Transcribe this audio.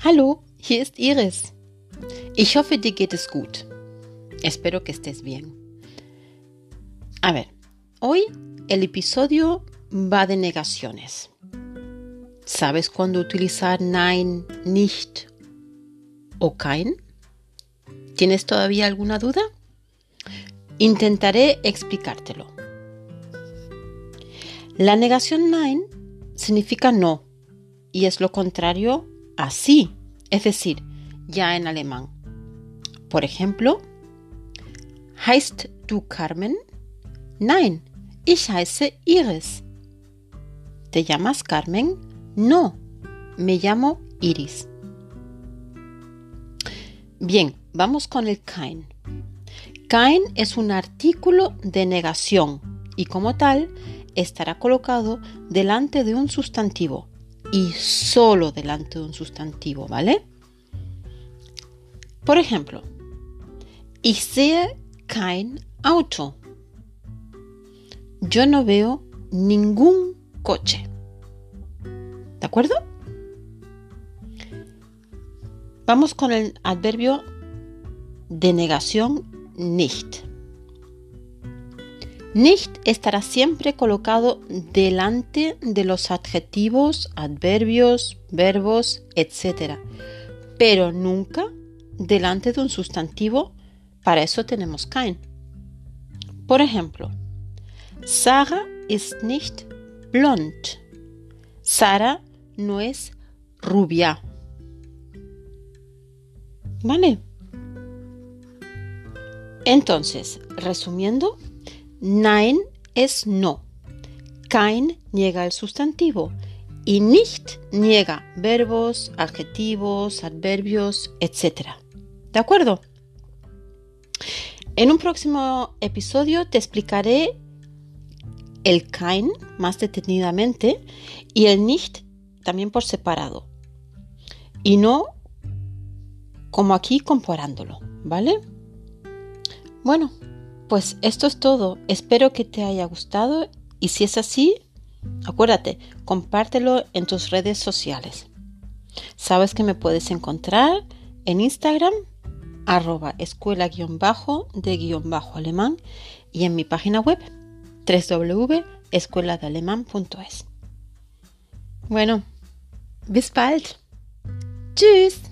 Hallo, hier ist Iris. Ich hoffe, dir geht es gut. Espero que estés bien. A ver, hoy el episodio va de negaciones. ¿Sabes cuándo utilizar nein, nicht o kein? ¿Tienes todavía alguna duda? Intentaré explicártelo. La negación nein significa no y es lo contrario a sí, es decir, ya en alemán. Por ejemplo, ¿Heißt du Carmen? Nein, ich heiße Iris. ¿Te llamas Carmen? No, me llamo Iris. Bien, vamos con el kein. Kein es un artículo de negación y como tal estará colocado delante de un sustantivo y solo delante de un sustantivo, ¿vale? Por ejemplo, ich sehe kein Auto. Yo no veo ningún coche. ¿De acuerdo? Vamos con el adverbio de negación nicht. Nicht estará siempre colocado delante de los adjetivos, adverbios, verbos, etc. Pero nunca delante de un sustantivo. Para eso tenemos kein. Por ejemplo, Sarah ist nicht blond. Sara no es rubia. ¿Vale? Entonces, resumiendo, nein es no. Kein niega el sustantivo y nicht niega verbos, adjetivos, adverbios, etc. ¿De acuerdo? En un próximo episodio te explicaré el kein más detenidamente y el nicht también por separado. Y no como aquí comparándolo, ¿vale? Bueno, pues esto es todo. Espero que te haya gustado y si es así, acuérdate, compártelo en tus redes sociales. Sabes que me puedes encontrar en Instagram arroba escuela guion bajo de guion bajo alemán y en mi página web www.escueladealemán.es. Bueno, bis bald. Tschüss.